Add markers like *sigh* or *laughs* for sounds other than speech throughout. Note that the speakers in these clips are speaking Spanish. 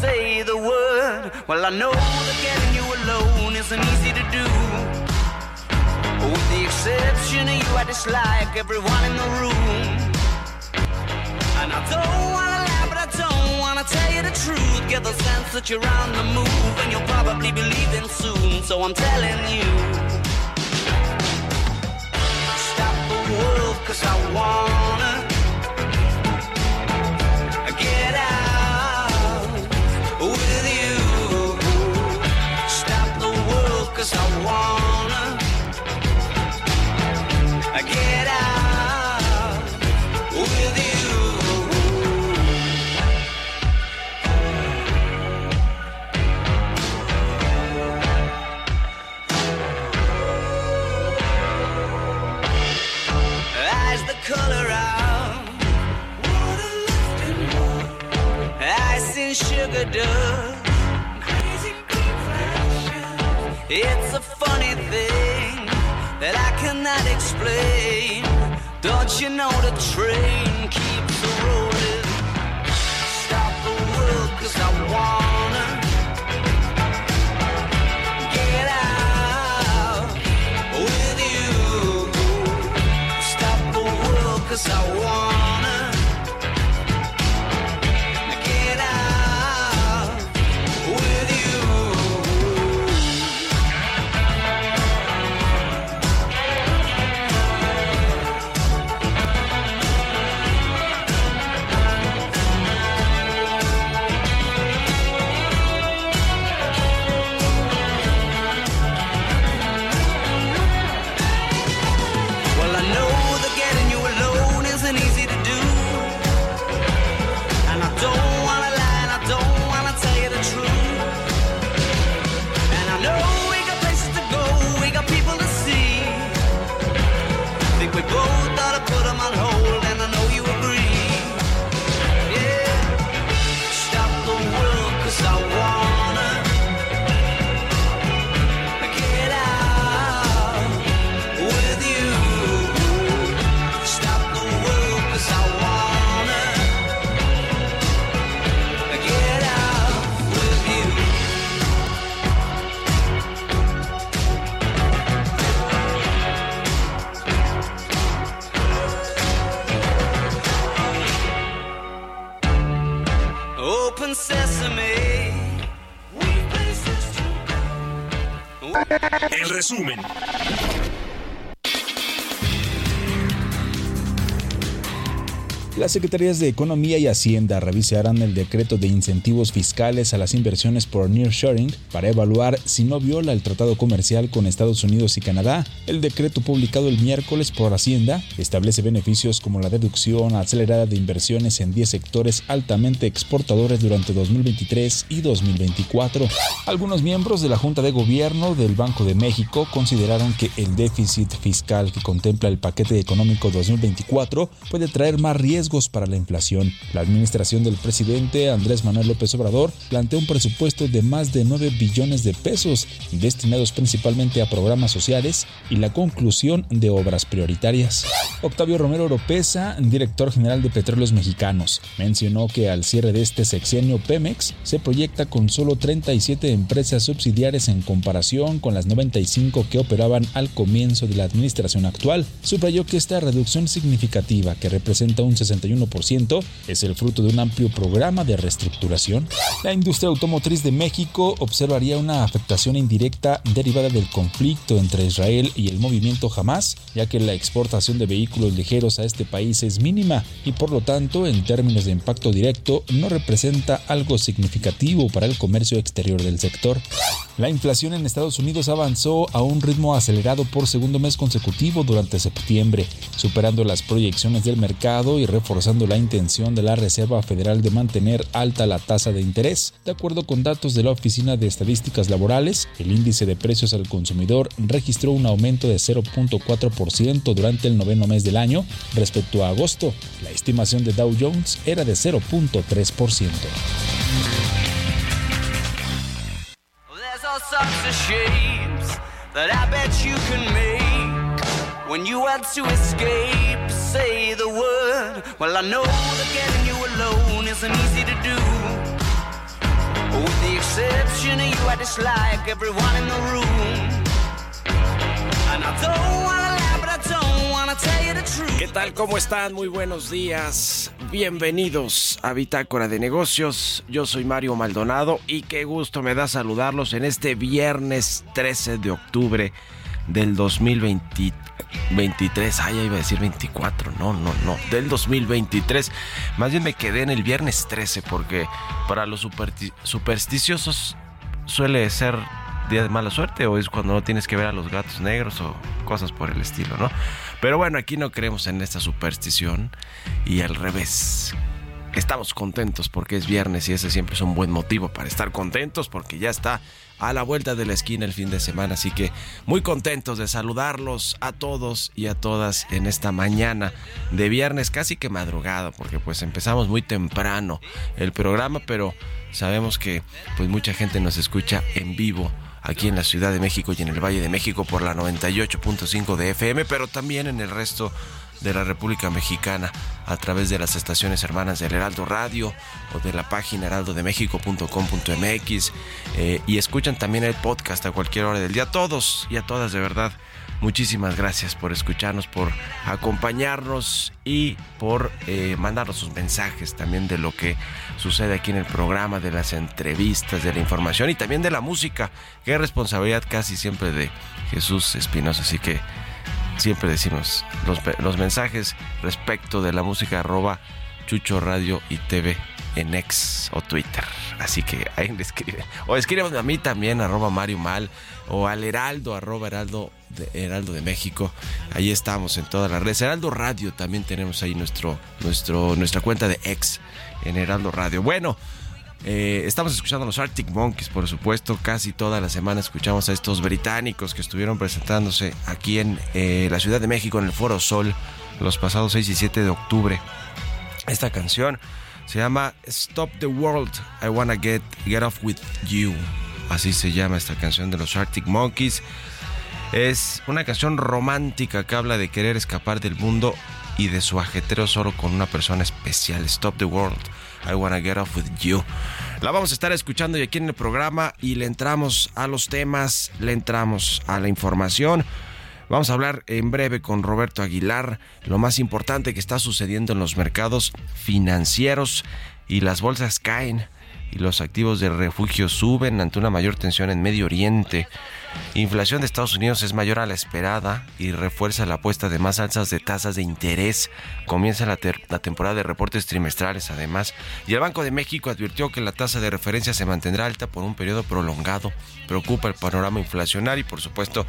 Say the word. Well, I know that getting you alone isn't easy to do. With the exception of you, I dislike everyone in the room. And I don't wanna lie, but I don't wanna tell you the truth. Get the sense that you're on the move and you'll probably be leaving soon. So I'm telling you. Stop the world, cause I wanna resumen. Las Secretarías de Economía y Hacienda revisarán el decreto de incentivos fiscales a las inversiones por nearshoring para evaluar si no viola el tratado comercial con Estados Unidos y Canadá. El decreto publicado el miércoles por Hacienda establece beneficios como la deducción acelerada de inversiones en 10 sectores altamente exportadores durante 2023 y 2024. Algunos miembros de la Junta de Gobierno del Banco de México consideraron que el déficit fiscal que contempla el paquete económico 2024 puede traer más riesgos para la inflación. La administración del presidente Andrés Manuel López Obrador plantea un presupuesto de más de 9 billones de pesos destinados principalmente a programas sociales y la conclusión de obras prioritarias. Octavio Romero Oropesa, director general de Petróleos Mexicanos, mencionó que al cierre de este sexenio Pemex se proyecta con solo 37 empresas subsidiarias en comparación con las 95 que operaban al comienzo de la administración actual. Subrayó que esta reducción significativa, que representa un 60 61% es el fruto de un amplio programa de reestructuración. La industria automotriz de México observaría una afectación indirecta derivada del conflicto entre Israel y el movimiento Hamas, ya que la exportación de vehículos ligeros a este país es mínima y por lo tanto en términos de impacto directo no representa algo significativo para el comercio exterior del sector. La inflación en Estados Unidos avanzó a un ritmo acelerado por segundo mes consecutivo durante septiembre, superando las proyecciones del mercado y reforzando la intención de la Reserva Federal de mantener alta la tasa de interés. De acuerdo con datos de la Oficina de Estadísticas Laborales, el índice de precios al consumidor registró un aumento de 0.4% durante el noveno mes del año respecto a agosto. La estimación de Dow Jones era de 0.3%. sorts of shapes that I bet you can make when you had to escape. Say the word. Well, I know that getting you alone isn't easy to do. With the exception of you, I dislike everyone in the room. And I tal? ¿Cómo están? Muy buenos días. Bienvenidos a Bitácora de Negocios. Yo soy Mario Maldonado y qué gusto me da saludarlos en este viernes 13 de octubre del 2023. Ay, iba a decir 24. No, no, no. Del 2023. Más bien me quedé en el viernes 13 porque para los supersticiosos suele ser día de mala suerte o es cuando no tienes que ver a los gatos negros o cosas por el estilo, ¿no? Pero bueno, aquí no creemos en esta superstición y al revés. Estamos contentos porque es viernes y ese siempre es un buen motivo para estar contentos porque ya está a la vuelta de la esquina el fin de semana. Así que muy contentos de saludarlos a todos y a todas en esta mañana de viernes, casi que madrugada, porque pues empezamos muy temprano el programa, pero sabemos que pues mucha gente nos escucha en vivo aquí en la Ciudad de México y en el Valle de México por la 98.5 de FM, pero también en el resto de la República Mexicana a través de las estaciones hermanas del Heraldo Radio o de la página heraldodemexico.com.mx eh, y escuchan también el podcast a cualquier hora del día. Todos y a todas, de verdad, Muchísimas gracias por escucharnos, por acompañarnos y por eh, mandarnos sus mensajes también de lo que sucede aquí en el programa, de las entrevistas, de la información y también de la música, que es responsabilidad casi siempre de Jesús Espinosa. Así que siempre decimos los, mensajes respecto de la música arroba Chucho Radio y TV en X o Twitter. Así que ahí le escriben. O escriben a mí también, arroba Mario Mal, o al Heraldo, arroba Heraldo de Heraldo de México. Ahí estamos en todas las redes. Heraldo Radio también tenemos ahí nuestro, nuestro, nuestra cuenta de ex en Heraldo Radio. Bueno, eh, estamos escuchando a los Arctic Monkeys, por supuesto. Casi toda la semana escuchamos a estos británicos que estuvieron presentándose aquí en eh, la Ciudad de México, en el Foro Sol, los pasados 6 y 7 de octubre. Esta canción se llama Stop the World, I Wanna Get, Get Off With You. Así se llama esta canción de los Arctic Monkeys. Es una canción romántica que habla de querer escapar del mundo y de su ajetreo solo con una persona especial. Stop the world. I wanna get off with you. La vamos a estar escuchando y aquí en el programa y le entramos a los temas, le entramos a la información. Vamos a hablar en breve con Roberto Aguilar lo más importante que está sucediendo en los mercados financieros y las bolsas caen y los activos de refugio suben ante una mayor tensión en Medio Oriente. Inflación de Estados Unidos es mayor a la esperada y refuerza la apuesta de más alzas de tasas de interés. Comienza la, temporada de reportes trimestrales además. Y el Banco de México advirtió que la tasa de referencia se mantendrá alta por un periodo prolongado. Preocupa el panorama inflacionario y por supuesto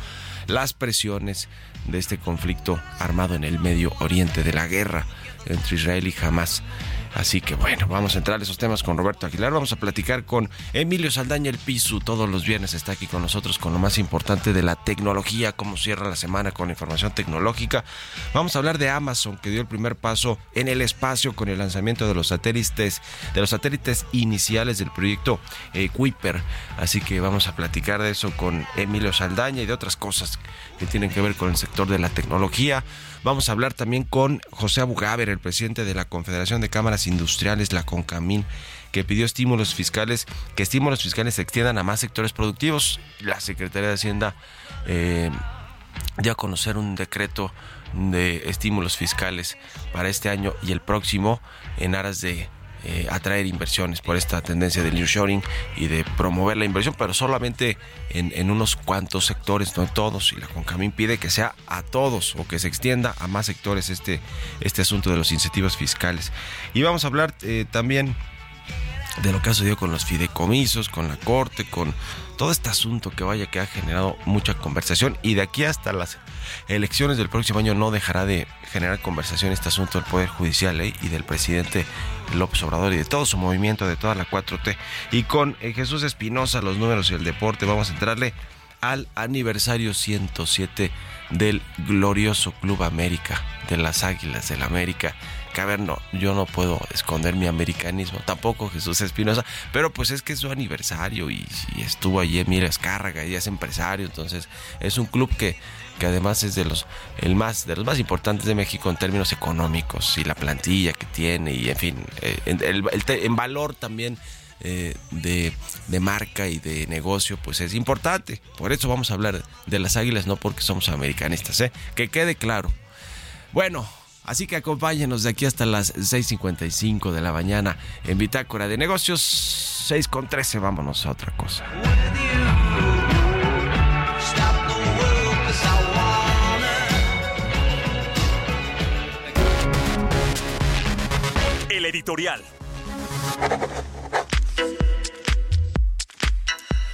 las presiones de este conflicto armado en el Medio Oriente de la guerra entre Israel y Hamas. Así que bueno, vamos a entrar a esos temas con Roberto Aguilar. Vamos a platicar con Emilio Saldaña el Piso. Todos los viernes está aquí con nosotros con lo más importante de la tecnología, cómo cierra la semana con información tecnológica. Vamos a hablar de Amazon que dio el primer paso en el espacio con el lanzamiento de los satélites, de los satélites iniciales del proyecto eh, Kuiper. Así que vamos a platicar de eso con Emilio Saldaña y de otras cosas que tienen que ver con el sector de la tecnología. Vamos a hablar también con José Abugaber, el presidente de la Confederación de Cámaras Industriales, la CONCAMIN, que pidió estímulos fiscales, que estímulos fiscales se extiendan a más sectores productivos. La Secretaría de Hacienda eh, dio a conocer un decreto de estímulos fiscales para este año y el próximo en aras de eh, atraer inversiones por esta tendencia del nearshoring y de promover la inversión, pero solamente en, unos cuantos sectores, no en todos. Y la CONCAMIN pide que sea a todos o que se extienda a más sectores este, este asunto de los incentivos fiscales. Y vamos a hablar eh, también de lo que ha sucedido con los fideicomisos, con la corte, con todo este asunto que vaya que ha generado mucha conversación y de aquí hasta las elecciones del próximo año no dejará de generar conversación este asunto del Poder Judicial ¿eh? y del presidente López Obrador y de todo su movimiento, de toda la 4T. Y con eh, Jesús Espinosa, los números y el deporte, vamos a entrarle al aniversario 107 del glorioso Club América, de las Águilas del América que a ver, no, yo no puedo esconder mi americanismo, tampoco Jesús Espinosa, pero pues es que es su aniversario y, estuvo allí Mira Escárraga y es empresario, entonces es un club que, que además es de los, el más, de los más importantes de México en términos económicos y la plantilla que tiene y en fin, eh, en, valor también. Eh, de, de, marca y de negocio, pues es importante. Por eso vamos a hablar de las águilas, no porque somos americanistas, ¿eh? Que quede claro. Bueno, Así que acompáñenos de aquí hasta las 6.55 de la mañana en Bitácora de Negocios. 6 con 13, vámonos a otra cosa. El editorial.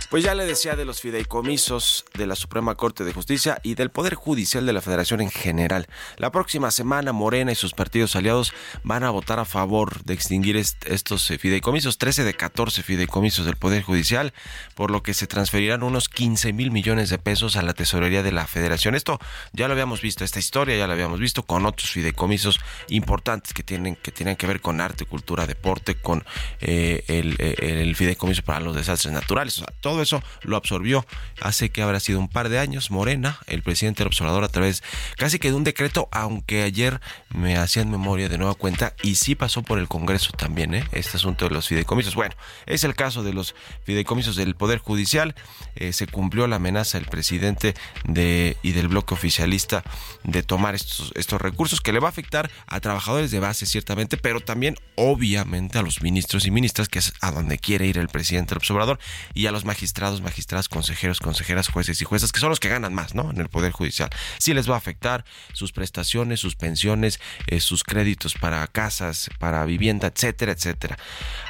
Pues ya le decía de los fideicomisos de la Suprema Corte de Justicia y del Poder Judicial de la Federación en general. La próxima semana Morena y sus partidos aliados van a votar a favor de extinguir estos eh, fideicomisos, 13 de 14 fideicomisos del Poder Judicial, por lo que se transferirán unos 15 mil millones de pesos a la tesorería de la Federación. Esto ya lo habíamos visto, esta historia ya la habíamos visto con otros fideicomisos importantes que tienen que, tienen que ver con arte, cultura, deporte, con eh, el, eh, el, fideicomiso para los desastres naturales. O sea, todo eso lo absorbió hace que habrá sido un par de años Morena, el presidente del observador a través casi que de un decreto, aunque ayer me hacían memoria de nueva cuenta y sí pasó por el Congreso también, ¿eh? este asunto de los fideicomisos. Bueno, es el caso de los fideicomisos del Poder Judicial. Eh, se cumplió la amenaza del presidente de, y del bloque oficialista de tomar estos, estos recursos que le va a afectar a trabajadores de base ciertamente, pero también obviamente a los ministros y ministras, que es a donde quiere ir el presidente del observador, y a los magistrados magistrados, magistradas, consejeros, consejeras, jueces y juezas, que son los que ganan más, ¿no? En el Poder Judicial. Sí les va a afectar sus prestaciones, sus pensiones, eh, sus créditos para casas, para vivienda, etcétera, etcétera.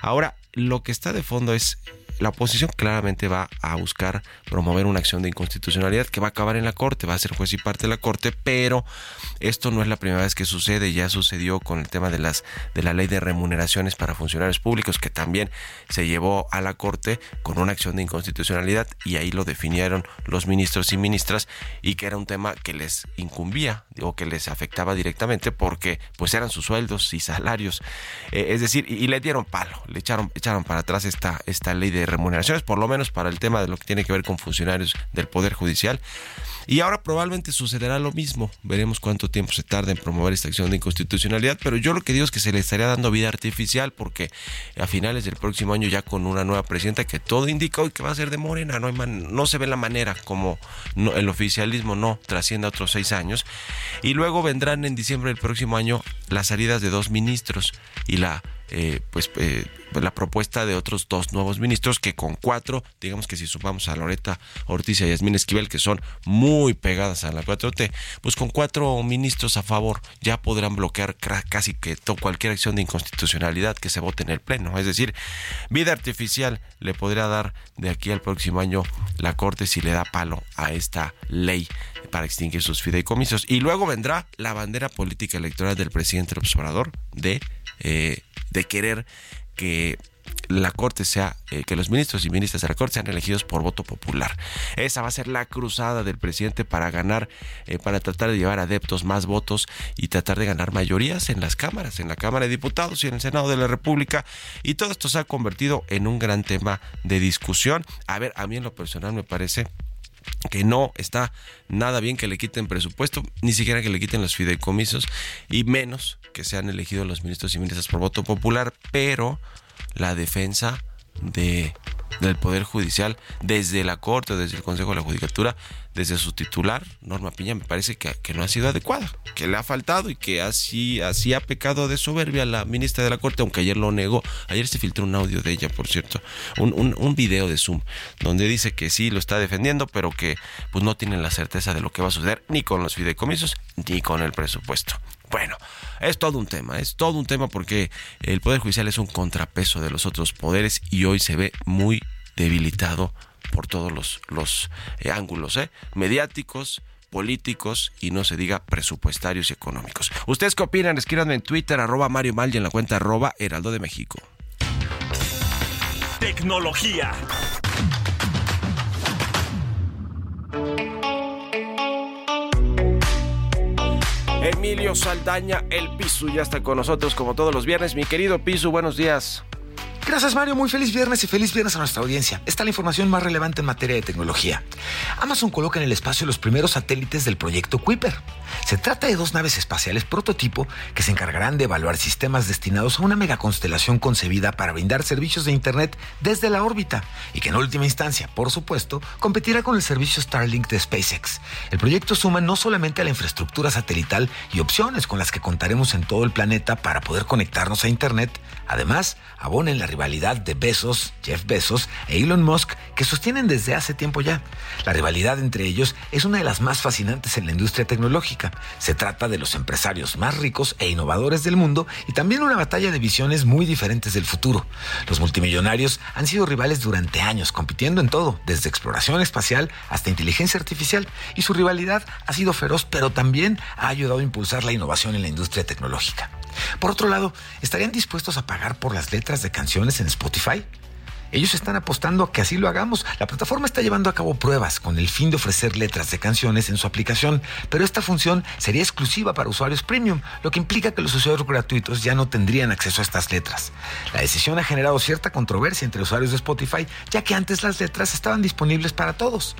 Ahora, lo que está de fondo es la oposición claramente va a buscar promover una acción de inconstitucionalidad que va a acabar en la Corte, va a ser juez y parte de la Corte, pero esto no es la primera vez que sucede, ya sucedió con el tema de las de la ley de remuneraciones para funcionarios públicos que también se llevó a la Corte con una acción de inconstitucionalidad y ahí lo definieron los ministros y ministras y que era un tema que les incumbía o que les afectaba directamente porque pues eran sus sueldos y salarios, eh, es decir, y, le dieron palo, le echaron echaron para atrás esta esta ley de remuneraciones, por lo menos para el tema de lo que tiene que ver con funcionarios del Poder Judicial. Y ahora probablemente sucederá lo mismo. Veremos cuánto tiempo se tarda en promover esta acción de inconstitucionalidad, pero yo lo que digo es que se le estaría dando vida artificial porque a finales del próximo año ya con una nueva presidenta que todo indica hoy que va a ser de Morena, no, hay no se ve la manera como el oficialismo no trascienda otros seis años. Y luego vendrán en diciembre del próximo año las salidas de dos ministros y la eh, pues eh, la propuesta de otros dos nuevos ministros que con cuatro, digamos que si sumamos a Loreta Ortiz y a Yasmín Esquivel, que son muy pegadas a la 4T, pues con cuatro ministros a favor ya podrán bloquear casi que cualquier acción de inconstitucionalidad que se vote en el Pleno. Es decir, vida artificial le podría dar de aquí al próximo año la Corte si le da palo a esta ley para extinguir sus fideicomisos. Y luego vendrá la bandera política electoral del presidente Obrador de eh, de querer que la Corte sea, eh, que los ministros y ministras de la Corte sean elegidos por voto popular. Esa va a ser la cruzada del presidente para ganar, eh, para tratar de llevar adeptos más votos y tratar de ganar mayorías en las cámaras, en la Cámara de Diputados y en el Senado de la República. Y todo esto se ha convertido en un gran tema de discusión. A ver, a mí en lo personal me parece que no está nada bien que le quiten presupuesto, ni siquiera que le quiten los fideicomisos y menos que sean elegidos los ministros y ministras por voto popular, pero la defensa de del Poder Judicial desde la Corte, desde el Consejo de la Judicatura, desde su titular, Norma Piña, me parece que, que, no ha sido adecuada, que le ha faltado y que así, así ha pecado de soberbia la ministra de la Corte, aunque ayer lo negó. Ayer se filtró un audio de ella, por cierto, un, un, un video de Zoom, donde dice que sí lo está defendiendo, pero que pues no tienen la certeza de lo que va a suceder ni con los fideicomisos ni con el presupuesto. Bueno, es todo un tema, es todo un tema porque el Poder Judicial es un contrapeso de los otros poderes y hoy se ve muy debilitado por todos los, los eh, ángulos, ¿eh? mediáticos, políticos y no se diga presupuestarios y económicos. ¿Ustedes qué opinan? Escríbanme en Twitter, arroba Mario Mal y en la cuenta arroba Heraldo de México. Tecnología. Emilio Saldaña, el Pisu, ya está con nosotros como todos los viernes. Mi querido Pisu, buenos días. Gracias Mario, muy feliz viernes y feliz viernes a nuestra audiencia. Esta es la información más relevante en materia de tecnología. Amazon coloca en el espacio los primeros satélites del proyecto Kuiper. Se trata de dos naves espaciales prototipo que se encargarán de evaluar sistemas destinados a una megaconstelación concebida para brindar servicios de Internet desde la órbita y que en última instancia, por supuesto, competirá con el servicio Starlink de SpaceX. El proyecto suma no solamente a la infraestructura satelital y opciones con las que contaremos en todo el planeta para poder conectarnos a Internet, además abona en la rivalidad de Bezos, Jeff Bezos e Elon Musk que sostienen desde hace tiempo ya. La rivalidad entre ellos es una de las más fascinantes en la industria tecnológica. Se trata de los empresarios más ricos e innovadores del mundo y también una batalla de visiones muy diferentes del futuro. Los multimillonarios han sido rivales durante años, compitiendo en todo, desde exploración espacial hasta inteligencia artificial, y su rivalidad ha sido feroz, pero también ha ayudado a impulsar la innovación en la industria tecnológica. Por otro lado, ¿estarían dispuestos a pagar por las letras de canciones en Spotify? Ellos están apostando a que así lo hagamos. La plataforma está llevando a cabo pruebas con el fin de ofrecer letras de canciones en su aplicación, pero esta función sería exclusiva para usuarios premium, lo que implica que los usuarios gratuitos ya no tendrían acceso a estas letras. La decisión ha generado cierta controversia entre usuarios de Spotify, ya que antes las letras estaban disponibles para todos.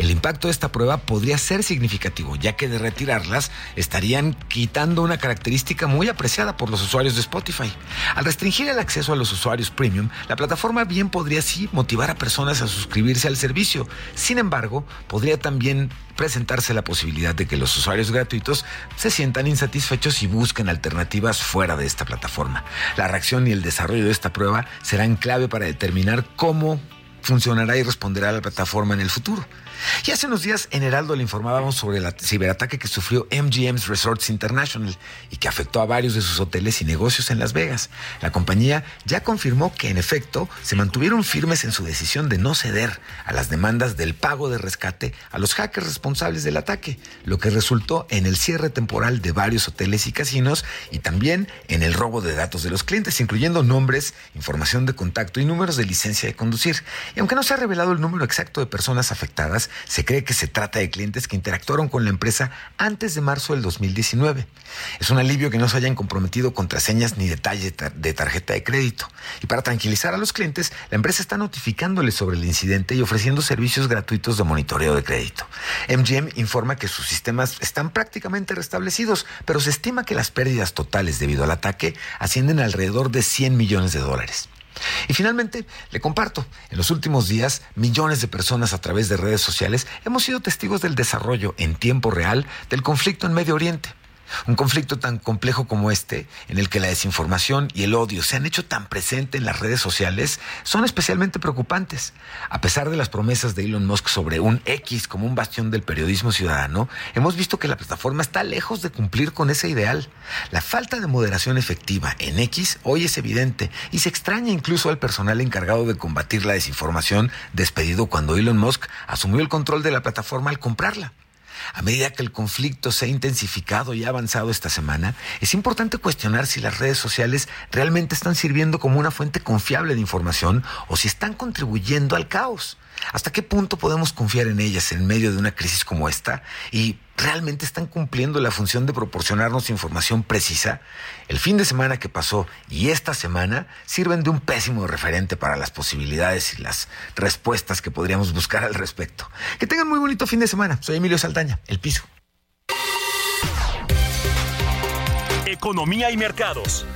El impacto de esta prueba podría ser significativo, ya que de retirarlas estarían quitando una característica muy apreciada por los usuarios de Spotify. Al restringir el acceso a los usuarios premium, la plataforma bien podría sí motivar a personas a suscribirse al servicio. Sin embargo, podría también presentarse la posibilidad de que los usuarios gratuitos se sientan insatisfechos y busquen alternativas fuera de esta plataforma. La reacción y el desarrollo de esta prueba serán clave para determinar cómo funcionará y responderá la plataforma en el futuro. Y hace unos días en Heraldo le informábamos sobre el ciberataque que sufrió MGM's Resorts International y que afectó a varios de sus hoteles y negocios en Las Vegas. La compañía ya confirmó que en efecto se mantuvieron firmes en su decisión de no ceder a las demandas del pago de rescate a los hackers responsables del ataque, lo que resultó en el cierre temporal de varios hoteles y casinos y también en el robo de datos de los clientes, incluyendo nombres, información de contacto y números de licencia de conducir. Y aunque no se ha revelado el número exacto de personas afectadas, se cree que se trata de clientes que interactuaron con la empresa antes de marzo del 2019. Es un alivio que no se hayan comprometido contraseñas ni detalles de tarjeta de crédito. Y para tranquilizar a los clientes, la empresa está notificándoles sobre el incidente y ofreciendo servicios gratuitos de monitoreo de crédito. MGM informa que sus sistemas están prácticamente restablecidos, pero se estima que las pérdidas totales debido al ataque ascienden alrededor de 100 millones de dólares. Y finalmente, le comparto, en los últimos días, millones de personas a través de redes sociales hemos sido testigos del desarrollo en tiempo real del conflicto en Medio Oriente. Un conflicto tan complejo como este, en el que la desinformación y el odio se han hecho tan presente en las redes sociales, son especialmente preocupantes. A pesar de las promesas de Elon Musk sobre un X como un bastión del periodismo ciudadano, hemos visto que la plataforma está lejos de cumplir con ese ideal. La falta de moderación efectiva en X hoy es evidente y se extraña incluso al personal encargado de combatir la desinformación despedido cuando Elon Musk asumió el control de la plataforma al comprarla. A medida que el conflicto se ha intensificado y ha avanzado esta semana, es importante cuestionar si las redes sociales realmente están sirviendo como una fuente confiable de información o si están contribuyendo al caos. ¿Hasta qué punto podemos confiar en ellas en medio de una crisis como esta? ¿Y realmente están cumpliendo la función de proporcionarnos información precisa? El fin de semana que pasó y esta semana sirven de un pésimo referente para las posibilidades y las respuestas que podríamos buscar al respecto. Que tengan muy bonito fin de semana. Soy Emilio Saldaña, El Piso. Economía y mercados.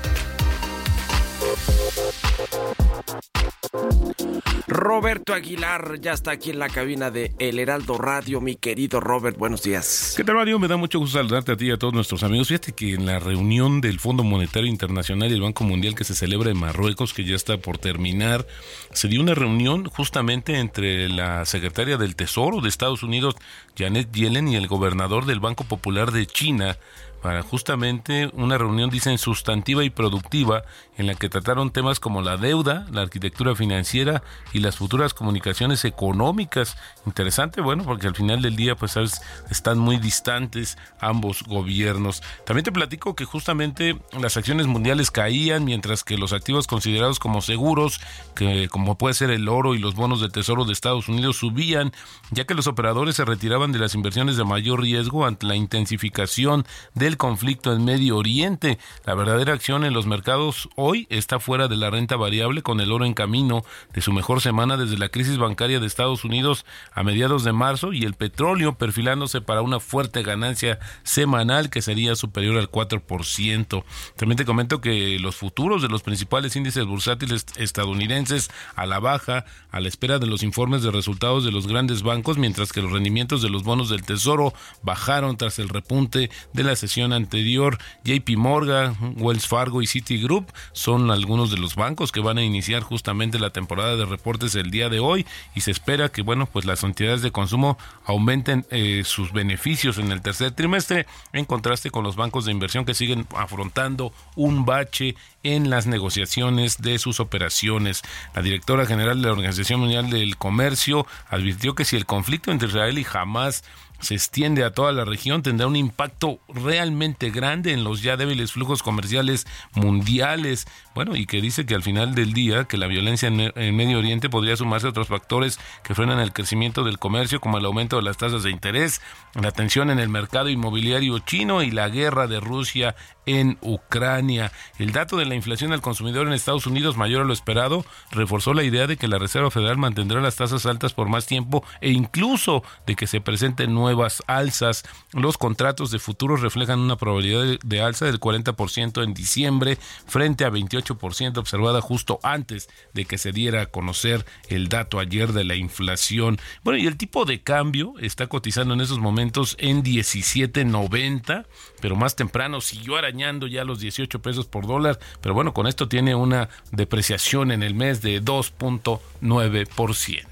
Roberto Aguilar ya está aquí en la cabina de El Heraldo Radio. Mi querido Robert, buenos días. ¿Qué tal, Mario? Me da mucho gusto saludarte a ti y a todos nuestros amigos. Fíjate que en la reunión del Fondo Monetario Internacional y el Banco Mundial que se celebra en Marruecos, que ya está por terminar, se dio una reunión justamente entre la secretaria del Tesoro de Estados Unidos, Janet Yellen, y el gobernador del Banco Popular de China, para justamente una reunión, dicen, sustantiva y productiva, en la que trataron temas como la deuda, la arquitectura financiera y las futuras comunicaciones económicas. Interesante, bueno, porque al final del día, pues, ¿sabes? están muy distantes ambos gobiernos. También te platico que justamente las acciones mundiales caían, mientras que los activos considerados como seguros, que como puede ser el oro y los bonos del Tesoro de Estados Unidos, subían, ya que los operadores se retiraban de las inversiones de mayor riesgo ante la intensificación del conflicto en Medio Oriente. La verdadera acción en los mercados hoy está fuera de la renta variable con el oro en camino de su mejor semana desde la crisis bancaria de Estados Unidos a mediados de marzo y el petróleo perfilándose para una fuerte ganancia semanal que sería superior al 4%. También te comento que los futuros de los principales índices bursátiles estadounidenses a la baja a la espera de los informes de resultados de los grandes bancos, mientras que los rendimientos de los bonos del Tesoro bajaron tras el repunte de la sesión anterior, JP Morgan, Wells Fargo y Citigroup son algunos de los bancos que van a iniciar justamente la temporada de reportes el día de hoy y se espera que bueno pues las entidades de consumo aumenten eh, sus beneficios en el tercer trimestre en contraste con los bancos de inversión que siguen afrontando un bache en las negociaciones de sus operaciones. La directora general de la Organización Mundial del Comercio advirtió que si el conflicto entre Israel y Hamas se extiende a toda la región, tendrá un impacto realmente grande en los ya débiles flujos comerciales mundiales. Bueno, y que dice que al final del día que la violencia en, Medio Oriente podría sumarse a otros factores que frenan el crecimiento del comercio, como el aumento de las tasas de interés, la tensión en el mercado inmobiliario chino y la guerra de Rusia en Ucrania. El dato de la inflación al consumidor en Estados Unidos mayor a lo esperado reforzó la idea de que la Reserva Federal mantendrá las tasas altas por más tiempo e incluso de que se presenten nuevas alzas. Los contratos de futuros reflejan una probabilidad de alza del 40% en diciembre frente a 28% observada justo antes de que se diera a conocer el dato ayer de la inflación. Bueno, y el tipo de cambio está cotizando en esos momentos en 17.90, pero más temprano siguió arañando ya los 18 pesos por dólar, pero bueno, con esto tiene una depreciación en el mes de 2.9%.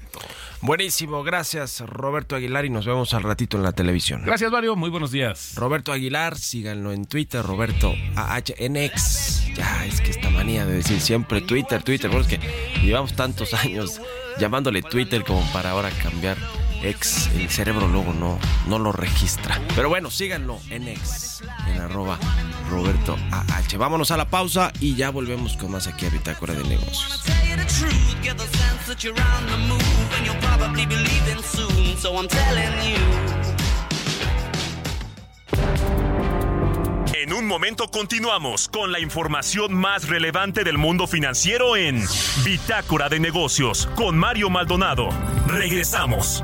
Buenísimo, gracias Roberto Aguilar y nos vemos al ratito en la televisión. Gracias Mario, muy buenos días. Roberto Aguilar, síganlo en Twitter, Roberto AHNX. Ya, es que esta manía de decir siempre Twitter, Twitter, porque que llevamos tantos años llamándole Twitter como para ahora cambiar ex, el cerebro luego no, no lo registra. Pero bueno, síganlo en ex, en arroba Roberto AH. Vámonos a la pausa y ya volvemos con más aquí a Bitácora de Negocios. En un momento continuamos con la información más relevante del mundo financiero en Bitácora de Negocios con Mario Maldonado. Regresamos.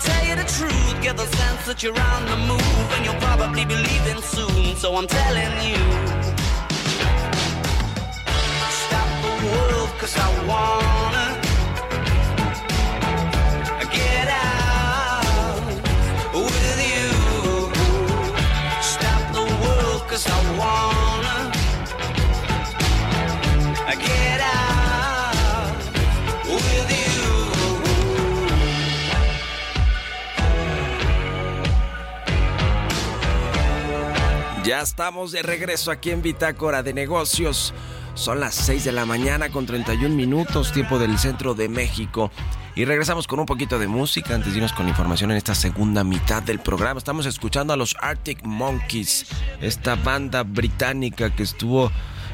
tell you the truth. Get the sense that you're on the move and you'll probably be leaving soon. So I'm telling you. Stop the world, cause I wanna Ya estamos de regreso aquí en Bitácora de Negocios. Son las 6 de la mañana con 31 minutos, tiempo del centro de México. Y regresamos con un poquito de música antes de irnos con información en esta segunda mitad del programa. Estamos escuchando a los Arctic Monkeys, esta banda británica que estuvo,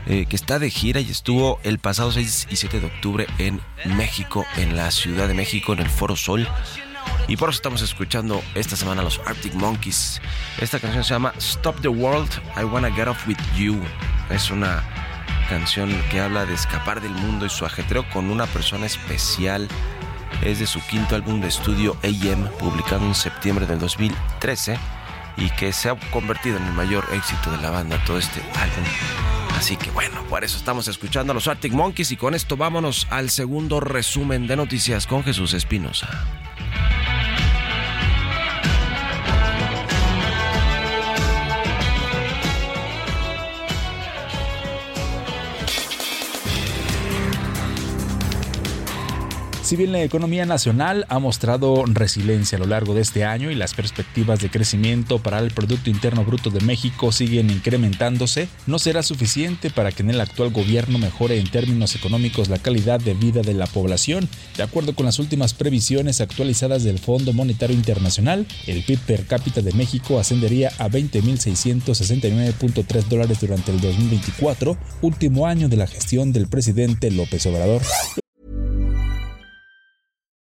eh, que está de gira y estuvo el pasado 6 y 7 de octubre en México, en la Ciudad de México, en el Foro Sol. Y por eso estamos escuchando esta semana los Arctic Monkeys. Esta canción se llama Stop the World, I Wanna Get Off With You. Es una canción que habla de escapar del mundo y su ajetreo con una persona especial es de su quinto álbum de estudio AM, publicado en septiembre del 2013 y que se ha convertido en el mayor éxito de la banda todo este álbum. Así que bueno, por eso estamos escuchando a los Arctic Monkeys y con esto vámonos al segundo resumen de noticias con Jesús Espinosa. Si bien la economía nacional ha mostrado resiliencia a lo largo de este año y las perspectivas de crecimiento para el Producto Interno Bruto de México siguen incrementándose, no será suficiente para que en el actual gobierno mejore en términos económicos la calidad de vida de la población. De acuerdo con las últimas previsiones actualizadas del Fondo Monetario Internacional, el PIB per cápita de México ascendería a 20.669.3 dólares durante el 2024, último año de la gestión del presidente López Obrador.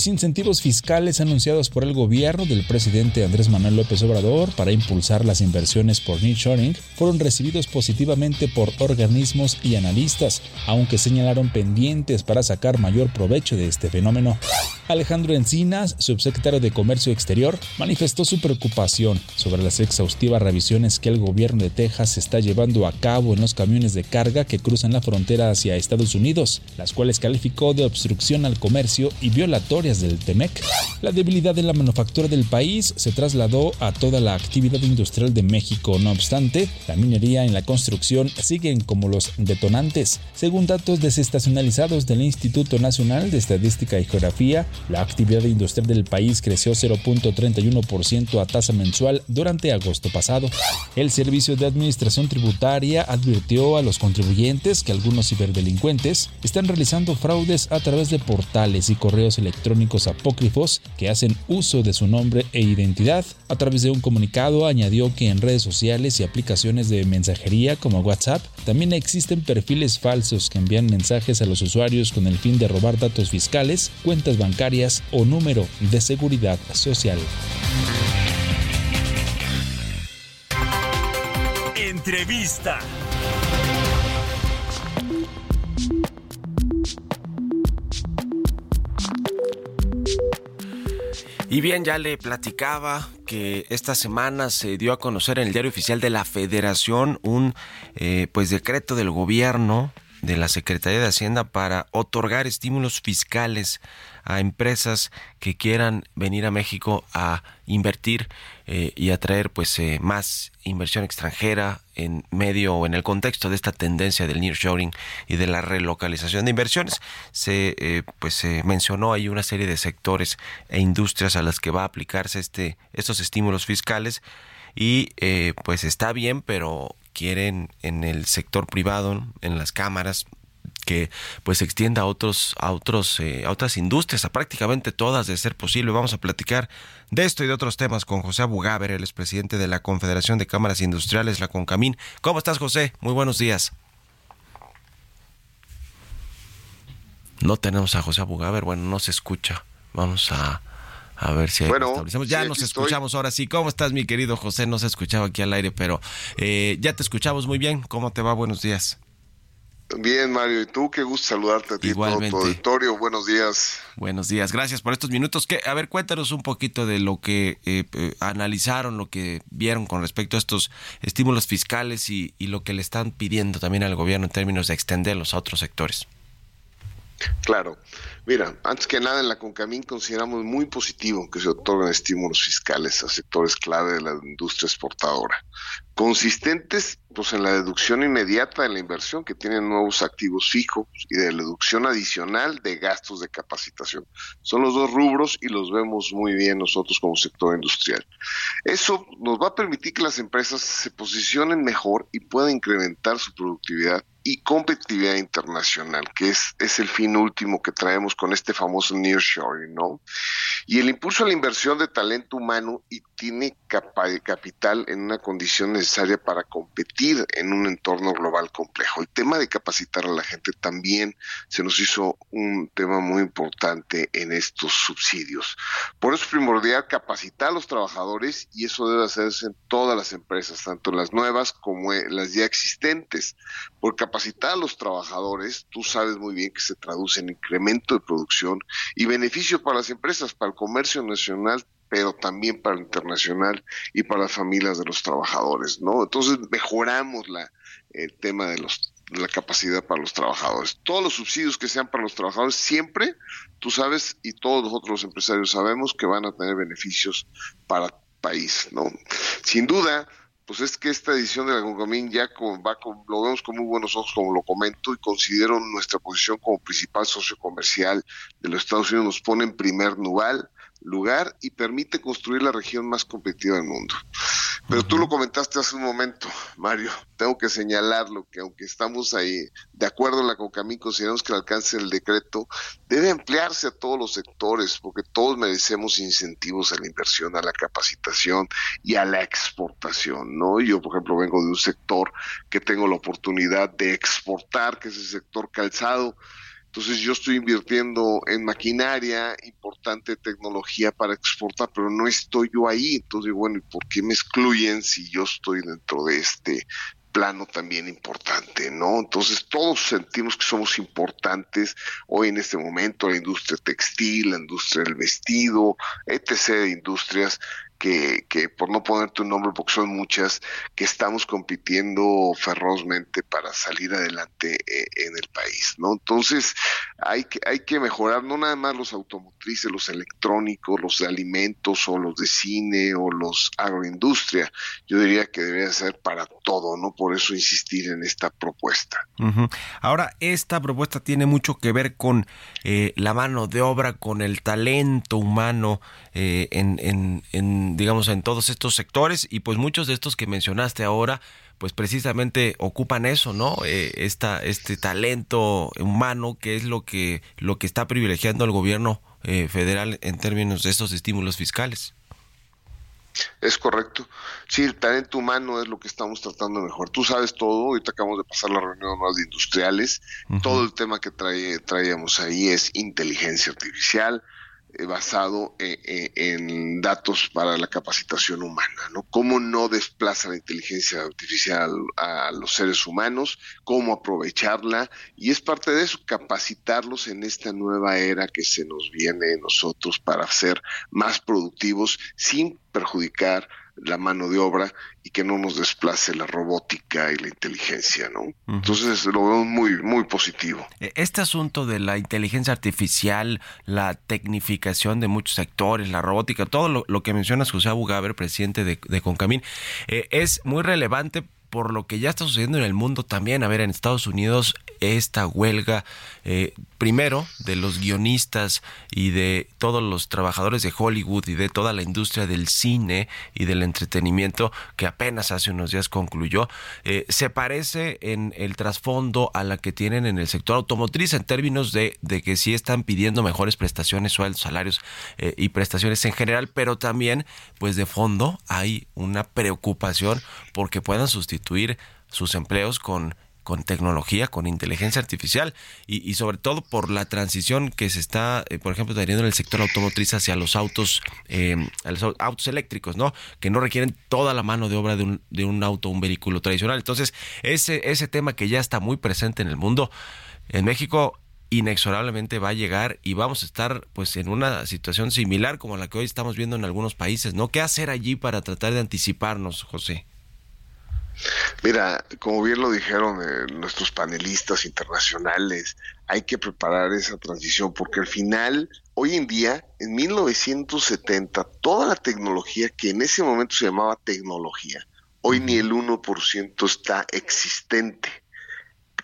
Los incentivos fiscales anunciados por el gobierno del presidente Andrés Manuel López Obrador para impulsar las inversiones por nearshoring fueron recibidos positivamente por organismos y analistas, aunque señalaron pendientes para sacar mayor provecho de este fenómeno. Alejandro Encinas, subsecretario de Comercio Exterior, manifestó su preocupación sobre las exhaustivas revisiones que el gobierno de Texas está llevando a cabo en los camiones de carga que cruzan la frontera hacia Estados Unidos, las cuales calificó de obstrucción al comercio y del TEMEC. La debilidad de la manufactura del país se trasladó a toda la actividad industrial de México. No obstante, la minería y la construcción siguen como los detonantes. Según datos desestacionalizados del Instituto Nacional de Estadística y Geografía, la actividad industrial del país creció 0.31% a tasa mensual durante agosto pasado. El Servicio de Administración Tributaria advirtió a los contribuyentes que algunos ciberdelincuentes están realizando fraudes a través de portales y correos electrónicos apócrifos que hacen uso de su nombre e identidad. A través de un comunicado añadió que en redes sociales y aplicaciones de mensajería como WhatsApp también existen perfiles falsos que envían mensajes a los usuarios con el fin de robar datos fiscales, cuentas bancarias o número de seguridad social. Entrevista. Y bien, ya le platicaba que esta semana se dio a conocer en el diario oficial de la Federación un eh, pues decreto del gobierno de la Secretaría de Hacienda para otorgar estímulos fiscales a empresas que quieran venir a México a invertir eh, y atraer pues eh, más inversión extranjera en medio o en el contexto de esta tendencia del nearshoring y de la relocalización de inversiones se eh, pues se mencionó ahí una serie de sectores e industrias a las que va a aplicarse este estos estímulos fiscales y pues está bien pero quieren en el sector privado en las cámaras que pues se extienda a otros a otros eh, a otras industrias a prácticamente todas de ser posible vamos a platicar de esto y de otros temas con José Abugaber el presidente de la Confederación de Cámaras Industriales la Concamín cómo estás José muy buenos días no tenemos a José Abugaber bueno no se escucha vamos a a ver si bueno, establecemos. Ya sí, nos escuchamos ahora sí. ¿Cómo estás, mi querido José? No se escuchaba aquí al aire, pero eh, ya te escuchamos muy bien. ¿Cómo te va? Buenos días. Bien, Mario, y tú, qué gusto saludarte a ti, Igualmente. todo tu auditorio. Buenos días. Buenos días, gracias por estos minutos. Que, a ver, cuéntanos un poquito de lo que eh, eh, analizaron, lo que vieron con respecto a estos estímulos fiscales y, y lo que le están pidiendo también al gobierno en términos de extenderlos a otros sectores. Claro. Mira, antes que nada en la CONCAMIN consideramos muy positivo que se otorguen estímulos fiscales a sectores clave de la industria exportadora, consistentes pues en la deducción inmediata de la inversión que tienen nuevos activos fijos y de la deducción adicional de gastos de capacitación. Son los dos rubros y los vemos muy bien nosotros como sector industrial. Eso nos va a permitir que las empresas se posicionen mejor y puedan incrementar su productividad y competitividad internacional, que es, es el fin último que traemos con este famoso nearshoring, ¿no? Y el impulso a la inversión de talento humano y tiene capital en una condición necesaria para competir en un entorno global complejo. El tema de capacitar a la gente también se nos hizo un tema muy importante en estos subsidios. Por eso es primordial capacitar a los trabajadores y eso debe hacerse en todas las empresas, tanto las nuevas como las ya existentes. Por capacitar a los trabajadores, tú sabes muy bien que se traduce en incremento de producción y beneficio para las empresas, para el comercio nacional pero también para el internacional y para las familias de los trabajadores, ¿no? Entonces mejoramos la, el tema de los la capacidad para los trabajadores. Todos los subsidios que sean para los trabajadores siempre, tú sabes, y todos nosotros los empresarios sabemos que van a tener beneficios para el país, ¿no? Sin duda, pues es que esta edición de la Concamín ya va con, lo vemos con muy buenos ojos, como lo comento, y considero nuestra posición como principal socio comercial de los Estados Unidos nos pone en primer lugar lugar y permite construir la región más competitiva del mundo. Pero tú lo comentaste hace un momento, Mario. Tengo que señalarlo que aunque estamos ahí de acuerdo en la CONCAMIN, consideramos que el alcance del decreto debe emplearse a todos los sectores, porque todos merecemos incentivos a la inversión, a la capacitación y a la exportación, ¿no? Yo, por ejemplo, vengo de un sector que tengo la oportunidad de exportar, que es el sector calzado entonces yo estoy invirtiendo en maquinaria, importante tecnología para exportar, pero no estoy yo ahí. Entonces bueno, ¿y por qué me excluyen si yo estoy dentro de este plano también importante, ¿no? Entonces todos sentimos que somos importantes hoy en este momento, la industria textil, la industria del vestido, etc. de industrias que, que, por no ponerte un nombre, porque son muchas, que estamos compitiendo ferozmente para salir adelante eh, en el país, ¿no? Entonces, hay que, hay que mejorar no nada más los automotrices, los electrónicos, los de alimentos o los de cine o los agroindustria. Yo diría que debería ser para todo, ¿no? Por eso insistir en esta propuesta. Ahora, esta propuesta tiene mucho que ver con eh, la mano de obra, con el talento humano eh, en, en, en digamos, en todos estos sectores y pues muchos de estos que mencionaste ahora, pues precisamente ocupan eso, ¿no? Eh, esta, este talento humano que es lo que, lo que está privilegiando al gobierno eh, federal en términos de estos estímulos fiscales. Es correcto. Sí, el talento humano es lo que estamos tratando de mejorar. Tú sabes todo, ahorita acabamos de pasar la reunión más de industriales. Todo el tema que trae, traíamos ahí es inteligencia artificial, basado eh, eh, en, datos para la capacitación humana, ¿no? Cómo no desplaza la inteligencia artificial a los seres humanos, cómo aprovecharla, y es parte de eso, capacitarlos en esta nueva era que se nos viene nosotros para ser más productivos sin perjudicar la mano de obra y que no nos desplace la robótica y la inteligencia, ¿no? Entonces lo veo muy, muy positivo. E, este asunto de la inteligencia artificial, la tecnificación de muchos sectores, la robótica, todo lo, que mencionas José Abugaber, presidente de, de Concamín, eh, es muy relevante por lo que ya está sucediendo en el mundo también. A ver, en Estados Unidos esta huelga, eh, primero, de los guionistas y de todos los trabajadores de Hollywood y de toda la industria del cine y del entretenimiento, que apenas hace unos días concluyó, eh, se parece en el trasfondo a la que tienen en el sector automotriz en términos de, de que sí están pidiendo mejores prestaciones, sueldos, salarios eh, y prestaciones en general, pero también, pues de fondo hay una preocupación porque puedan sustituir sus empleos con con tecnología, con inteligencia artificial y, sobre todo por la transición que se está, eh, por ejemplo, teniendo en el sector automotriz hacia los autos, eh, los autos eléctricos, ¿no? Que no requieren toda la mano de obra de un, de un auto, un vehículo tradicional. Entonces, ese, ese tema que ya está muy presente en el mundo, en México inexorablemente va a llegar y vamos a estar pues en una situación similar como la que hoy estamos viendo en algunos países, ¿no? ¿Qué hacer allí para tratar de anticiparnos, José? Mira, como bien lo dijeron eh, nuestros panelistas internacionales, hay que preparar esa transición porque al final, hoy en día, en 1970, toda la tecnología que en ese momento se llamaba tecnología, hoy ni el 1% está existente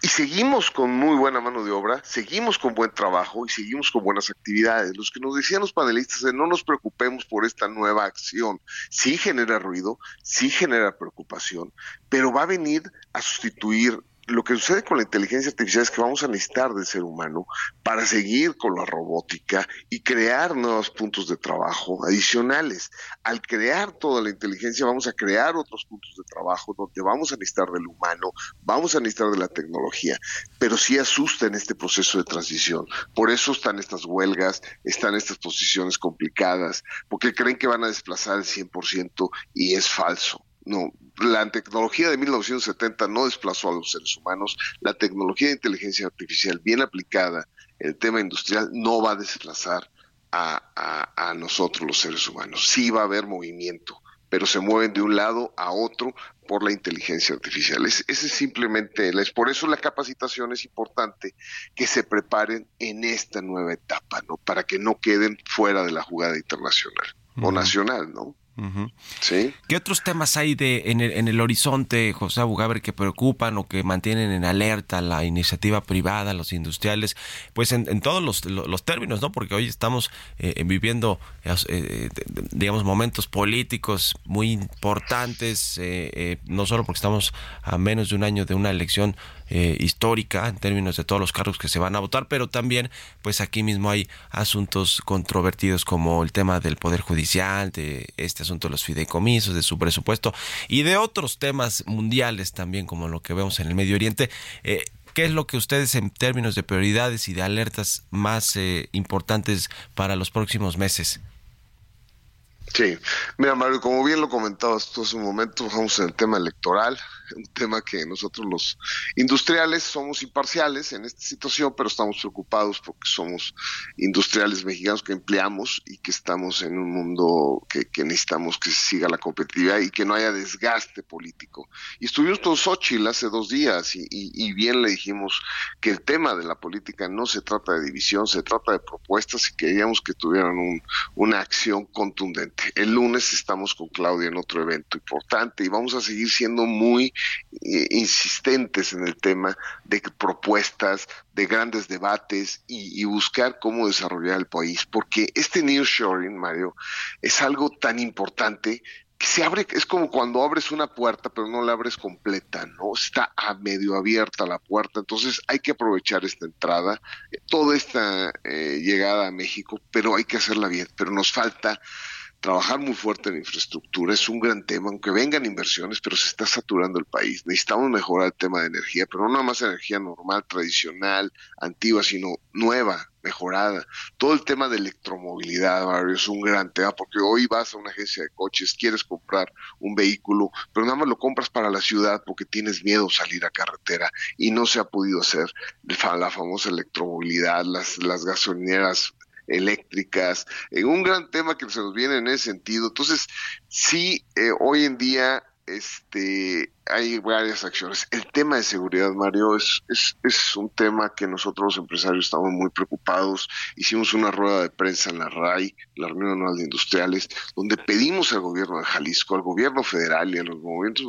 y seguimos con muy buena mano de obra, seguimos con buen trabajo y seguimos con buenas actividades. Los que nos decían los panelistas de no nos preocupemos por esta nueva acción, sí genera ruido, sí genera preocupación, pero va a venir a sustituir lo que sucede con la inteligencia artificial es que vamos a necesitar del ser humano para seguir con la robótica y crear nuevos puntos de trabajo adicionales. Al crear toda la inteligencia vamos a crear otros puntos de trabajo donde vamos a necesitar del humano, vamos a necesitar de la tecnología, pero sí asusta en este proceso de transición. Por eso están estas huelgas, están estas posiciones complicadas, porque creen que van a desplazar el 100% y es falso. No, la tecnología de 1970 no desplazó a los seres humanos. La tecnología de inteligencia artificial bien aplicada en el tema industrial no va a desplazar a, a, nosotros los seres humanos. Sí va a haber movimiento, pero se mueven de un lado a otro por la inteligencia artificial. ese es simplemente, es por eso la capacitación es importante que se preparen en esta nueva etapa, ¿no? Para que no queden fuera de la jugada internacional o nacional, ¿no? Sí. ¿Qué otros temas hay de en el, en el horizonte, José Abugaber, que preocupan o que mantienen en alerta la iniciativa privada, los industriales? Pues en, todos los, términos, ¿no? Porque hoy estamos eh, viviendo, eh, digamos, momentos políticos muy importantes, eh, no solo porque estamos a menos de un año de una elección eh, histórica en términos de todos los cargos que se van a votar, pero también pues aquí mismo hay asuntos controvertidos como el tema del Poder Judicial, de este asunto de los fideicomisos, de su presupuesto y de otros temas mundiales también como lo que vemos en el Medio Oriente. Eh, ¿Qué es lo que ustedes en términos de prioridades y de alertas más eh, importantes para los próximos meses? Sí, mira Mario, como bien lo comentabas tú hace un momento, vamos en el tema electoral, un tema que nosotros los industriales somos imparciales en esta situación, pero estamos preocupados porque somos industriales mexicanos que empleamos y que estamos en un mundo que, necesitamos que siga la competitividad y que no haya desgaste político. Y estuvimos con Xochitl hace dos días y, bien le dijimos que el tema de la política no se trata de división, se trata de propuestas y queríamos que tuvieran una acción contundente. El lunes estamos con Claudia en otro evento importante y vamos a seguir siendo muy eh, insistentes en el tema de propuestas, de grandes debates y, buscar cómo desarrollar el país, porque este nearshoring, Mario, es algo tan importante que se abre, es como cuando abres una puerta, pero no la abres completa, ¿no? Está a medio abierta la puerta, entonces hay que aprovechar esta entrada, toda esta eh, llegada a México, pero hay que hacerla bien, pero nos falta trabajar muy fuerte en infraestructura es un gran tema, aunque vengan inversiones, pero se está saturando el país. Necesitamos mejorar el tema de energía, pero no nada más energía normal, tradicional, antigua, sino nueva, mejorada. Todo el tema de electromovilidad, Mario, es un gran tema, porque hoy vas a una agencia de coches, quieres comprar un vehículo, pero nada más lo compras para la ciudad porque tienes miedo salir a carretera y no se ha podido hacer la famosa electromovilidad, las, las gasolineras eléctricas, en un gran tema que se nos viene en ese sentido. Entonces, sí, eh, hoy en día este, hay varias acciones. El tema de seguridad, Mario, es, es, es, un tema que nosotros los empresarios estamos muy preocupados. Hicimos una rueda de prensa en la RAI, la Reunión Anual de Industriales, donde pedimos al gobierno de Jalisco, al gobierno federal y a los movimientos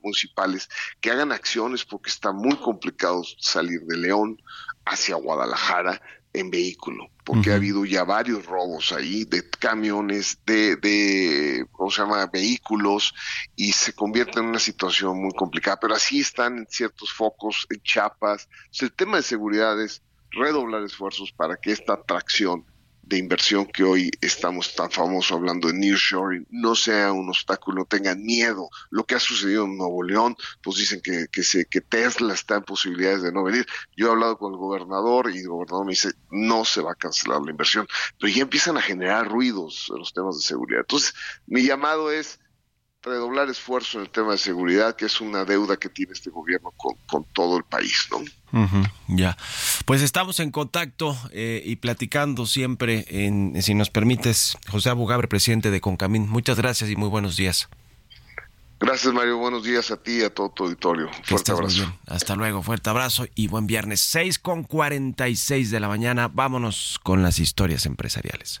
municipales que hagan acciones porque está muy complicado salir de León hacia Guadalajara en vehículo, porque ha habido ya varios robos ahí de camiones, de, de, ¿cómo se llama?, vehículos, y se convierte en una situación muy complicada. Pero así están en ciertos focos, en chapas. el tema de seguridad es redoblar esfuerzos para que esta atracción de inversión que hoy estamos tan famosos hablando de nearshoring no sea un obstáculo, tengan miedo. Lo que ha sucedido en Nuevo León, pues dicen que, que, se, que Tesla está en posibilidades de no venir. Yo he hablado con el gobernador y el gobernador me dice, no se va a cancelar la inversión, pero ya empiezan a generar ruidos en los temas de seguridad. Entonces, mi llamado es redoblar esfuerzo en el tema de seguridad, que es una deuda que tiene este gobierno con, con todo el país, ¿no? ya, pues estamos en contacto eh, y platicando siempre, en, si nos permites, José Abugabre, presidente de Concamín. Muchas gracias y muy buenos días. Gracias, Mario. Buenos días a ti y a todo tu auditorio. Fuerte abrazo. Hasta luego. Fuerte abrazo y buen viernes. 6 con 46 de la mañana. Vámonos con las historias empresariales.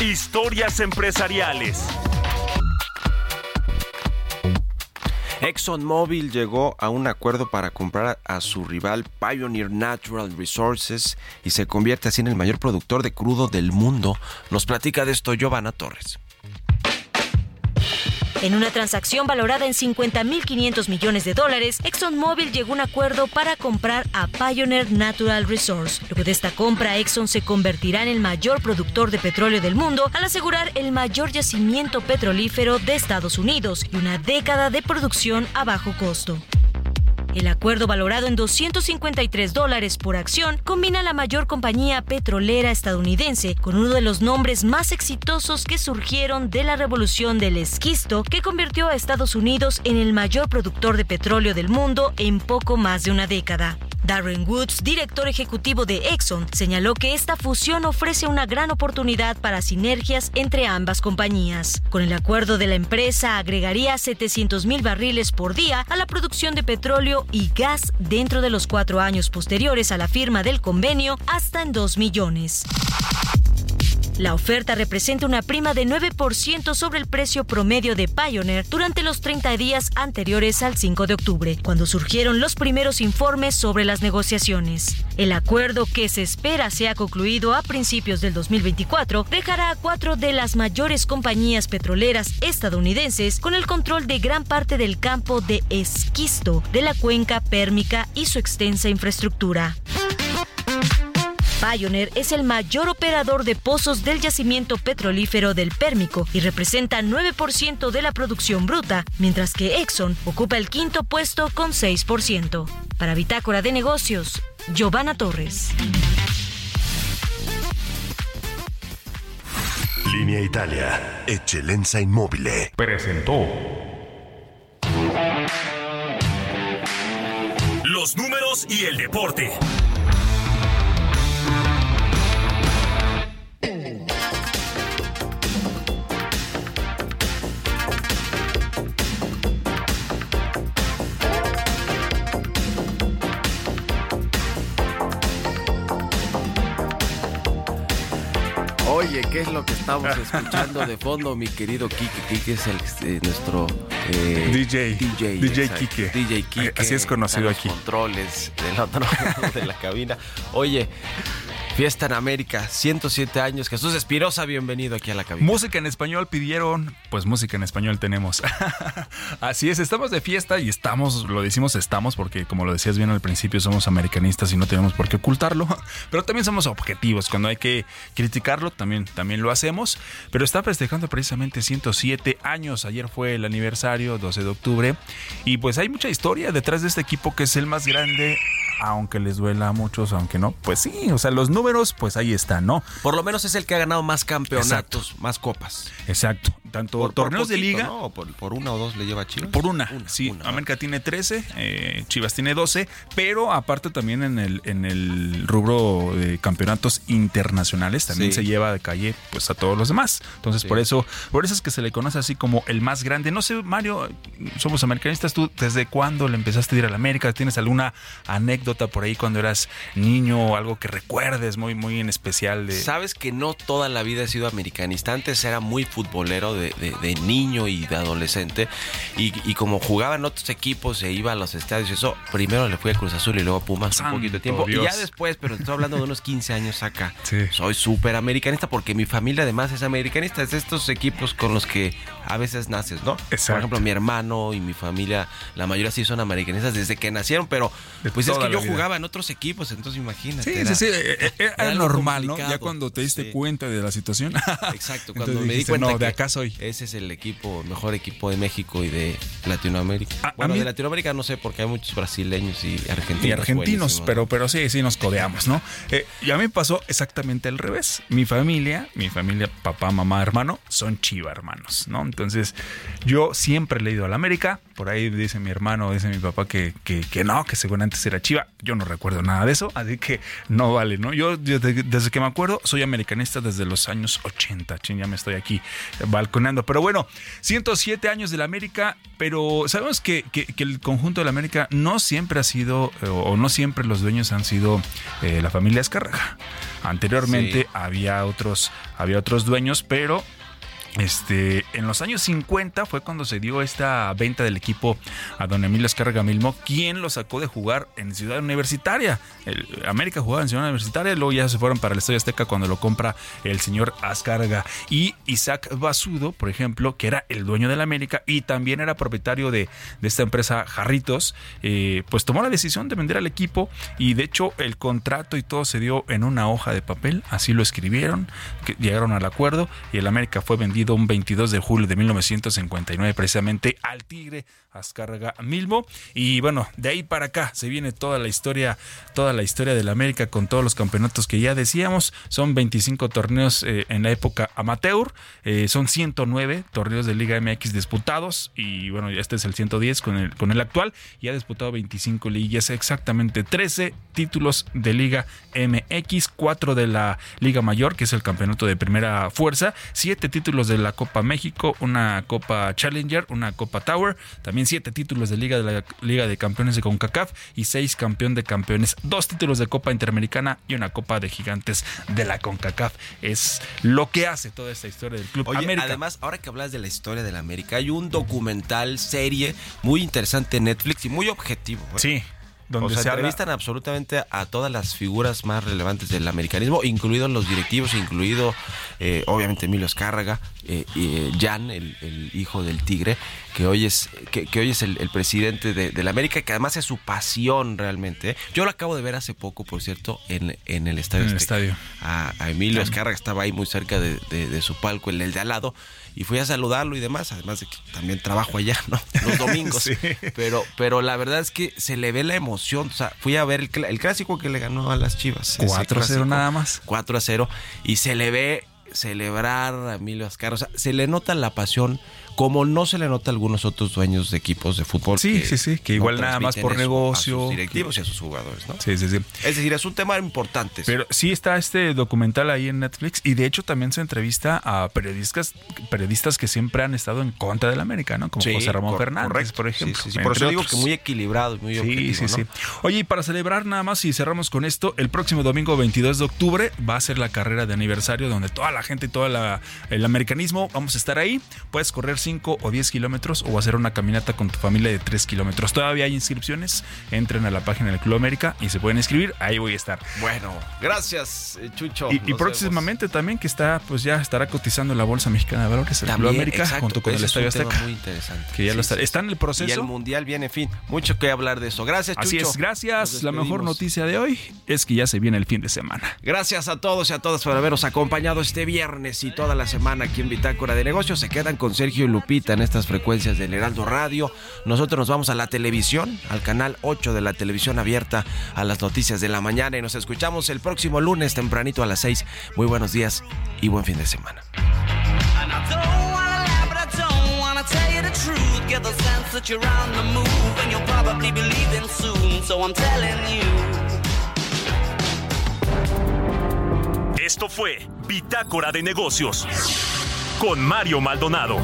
Historias empresariales. ExxonMobil llegó a un acuerdo para comprar a su rival Pioneer Natural Resources y se convierte así en el mayor productor de crudo del mundo. Nos platica de esto Giovanna Torres. En una transacción valorada en 50.500 millones de dólares, ExxonMobil llegó a un acuerdo para comprar a Pioneer Natural Resource. Luego de esta compra, Exxon se convertirá en el mayor productor de petróleo del mundo al asegurar el mayor yacimiento petrolífero de Estados Unidos y una década de producción a bajo costo. El acuerdo valorado en 253 dólares por acción combina la mayor compañía petrolera estadounidense con uno de los nombres más exitosos que surgieron de la revolución del esquisto que convirtió a Estados Unidos en el mayor productor de petróleo del mundo en poco más de una década. Darren Woods, director ejecutivo de Exxon, señaló que esta fusión ofrece una gran oportunidad para sinergias entre ambas compañías. Con el acuerdo de la empresa agregaría 700 mil barriles por día a la producción de petróleo y gas dentro de los cuatro años posteriores a la firma del convenio hasta en 2 millones. La oferta representa una prima de 9% sobre el precio promedio de Pioneer durante los 30 días anteriores al 5 de octubre, cuando surgieron los primeros informes sobre las negociaciones. El acuerdo que se espera sea concluido a principios del 2024 dejará a cuatro de las mayores compañías petroleras estadounidenses con el control de gran parte del campo de esquisto de la cuenca pérmica y su extensa infraestructura. Pioneer es el mayor operador de pozos del yacimiento petrolífero del Pérmico y representa 9% de la producción bruta, mientras que Exxon ocupa el quinto puesto con 6%. Para Bitácora de Negocios, Giovanna Torres. Línea Italia, Eccellenza Inmobile. Presentó. Los números y el deporte. Oye, ¿qué es lo que estamos escuchando de fondo, mi querido Kike? Kike es el, eh, nuestro eh, DJ. DJ. DJ exacto. Kike. DJ Kike. Así es conocido los aquí. controles del otro *laughs* lado de la cabina. Oye, Fiesta en América, 107 años. Jesús Espirosa, bienvenido aquí a la cabina. Música en español pidieron, pues música en español tenemos. *laughs* Así es, estamos de fiesta y estamos, lo decimos estamos porque como lo decías bien al principio somos americanistas y no tenemos por qué ocultarlo, *laughs* pero también somos objetivos, cuando hay que criticarlo también, también lo hacemos, pero está festejando precisamente 107 años, ayer fue el aniversario, 12 de octubre, y pues hay mucha historia detrás de este equipo que es el más grande aunque les duela a muchos, aunque no, pues sí, o sea, los números, pues ahí están, ¿no? Por lo menos es el que ha ganado más campeonatos, más copas. Exacto. Tanto Por- por torneos de liga. ¿no? ¿O Por, por una o dos le lleva Chivas. Por una, sí. una, ¿no? América tiene 13, eh, Chivas tiene 12, pero aparte también en el, en el rubro de campeonatos internacionales también Sí. se lleva de calle pues a todos los demás. Entonces Sí. por eso, por eso es que se le conoce así como el más grande. No sé, Mario, somos americanistas, ¿tú desde cuándo le empezaste a ir a la América? ¿Tienes alguna anécdota por ahí cuando eras niño o algo que recuerdes muy, muy en especial de... Sabes que no toda la vida he sido americanista. Antes era muy futbolero de, de- de niño y de adolescente. Y, y como jugaba en otros equipos e iba a los estadios y eso, primero le fui a Cruz Azul y luego a Pumas Santo un poquito de tiempo. Y Dios. ya después, pero estoy hablando de unos 15 años acá. *laughs* Sí. Soy súper americanista porque mi familia además es americanista. Es de estos equipos con los que a veces naces, ¿no? Por Exacto. ejemplo, mi hermano y mi familia, la mayoría sí son americanistas desde que nacieron, pero De pues es que yo vida. jugaba en otros equipos, entonces imagínate. Sí, era- sí, sí, eh, eh, era, era normal, ¿no? complicado. Ya cuando te diste Sí. cuenta de la situación. Exacto, cuando Entonces me di dijiste, cuenta no, que de acá soy. Ese es el equipo, mejor equipo de México y de Latinoamérica. A- a bueno, mí- de Latinoamérica no sé, porque hay muchos brasileños y argentinos. y argentinos, pero, pero sí, sí nos codeamos, ¿no? Eh, y a mí me pasó exactamente al revés. Mi familia, mi familia, papá, mamá, hermano, son chiva hermanos, ¿no? Entonces, yo siempre he ido a la América. Por ahí dice mi hermano, dice mi papá que, que, que no, que según antes era chiva. Yo no recuerdo nada de eso, así que no vale, ¿no? Yo desde, desde que me acuerdo soy americanista desde los años 80. Chin, ya me estoy aquí Pero bueno, 107 años de la América, pero sabemos que, que- que el conjunto de la América no siempre ha sido, eh, o no siempre los dueños han sido eh, la familia Escarraga. Anteriormente Sí. había otros, había otros dueños, pero este, en los años 50 fue cuando se dio esta venta del equipo a don Emilio Escarga Milmo, quien lo sacó de jugar en Ciudad Universitaria. El América jugaba en Ciudad Universitaria, luego ya se fueron para el Estadio Azteca cuando lo compra el señor Ascarga. Y Isaac Basudo, por ejemplo, que era el dueño de la América y también era propietario de, de esta empresa Jarritos, eh, pues tomó la decisión de vender al equipo y de hecho el contrato y todo se dio en una hoja de papel, así lo escribieron, llegaron al acuerdo y el América fue vendido un 22 de julio de 1959 precisamente al Tigre Azcárraga Milmo y bueno, de ahí para acá se viene toda la historia, toda la historia del América con todos los campeonatos que ya decíamos, son 25 torneos eh, en la época amateur, eh, son 109 torneos de Liga MX disputados y bueno, este es el 110 con el, con el actual y ha disputado 25 liguillas, exactamente 13 títulos de Liga MX, 4 de la Liga Mayor, que es el campeonato de primera fuerza, 7 títulos de la Copa México, una Copa Challenger, una Copa Tower, también 7 títulos de Liga de la Liga de Campeones de CONCACAF y 6 campeón de campeones, 2 títulos de Copa Interamericana y una Copa de Gigantes de la CONCACAF. Es lo que hace toda esta historia del Club Oye, América. además, ahora que hablas de la historia de la América, hay un documental, serie muy interesante en Netflix y muy objetivo. ¿eh? sí, donde o sea, se habla- entrevistan absolutamente a todas las figuras más relevantes del americanismo, incluidos los directivos, incluido eh, obviamente Emilio Escárraga, eh, y, eh, Jan, el, el hijo del Tigre, que hoy es, que, que hoy es el, el presidente de, de la América, que además es su pasión realmente. Yo lo acabo de ver hace poco, por cierto, en, en el estadio. En el estadio. A, a Emilio Escárraga estaba ahí muy cerca de, de- de su palco, el, el de al lado, y fui a saludarlo y demás, además de que también trabajo allá, ¿no? Los domingos. *laughs* Sí. Pero, pero la verdad es que se le ve la emoción. O sea, fui a ver el, cl- el clásico que le ganó a las Chivas. ese 4-0 clásico, nada más. 4 a 0. Y se le ve celebrar a Emilio Azcar. O sea, se le nota la pasión como no se le nota a algunos otros dueños de equipos de fútbol. Sí, sí, sí, que igual nada más por negocio. A sus directivos y a sus jugadores, ¿no? Sí, sí, sí. Es decir, es un tema importante. Pero sí está este documental ahí en Netflix y de hecho también se entrevista a periodistas periodistas que siempre han estado en contra del América, ¿no? Como Sí, José Ramón cor- Fernández, correcto. por ejemplo. Sí. Por eso digo que muy equilibrado muy Sí, objetivo, sí, ¿no? sí. Oye, y para celebrar nada más y cerramos con esto, el próximo domingo 22 de octubre va a ser la carrera de aniversario donde toda la gente y todo el americanismo vamos a estar ahí. Puedes correr 5 o 10 kilómetros o hacer una caminata con tu familia de 3 kilómetros. Todavía hay inscripciones. Entren a la página del Club América y se pueden inscribir. Ahí voy a estar. Bueno, gracias, eh, Chucho. Y, próximamente también que está, pues ya estará cotizando la Bolsa Mexicana de Valores, el. Club América, exacto, junto con el es Estadio tema Azteca. muy interesante. Que ya Sí, lo está. sí, Está en el proceso. Y el Mundial viene, en fin, mucho que hablar de eso. Gracias, Chucho. Así es, gracias. La mejor noticia de hoy es que ya se viene el fin de semana. Gracias a todos y a todas por habernos acompañado este viernes y toda la semana aquí en Bitácora de Negocios. Se quedan con Sergio Lupita en estas frecuencias del Heraldo Radio. Nosotros nos vamos a la televisión, al canal 8 de la televisión abierta a las noticias de la mañana y nos escuchamos el próximo lunes tempranito a las 6. Muy buenos días y buen fin de semana. Esto fue Bitácora de Negocios con Mario Maldonado.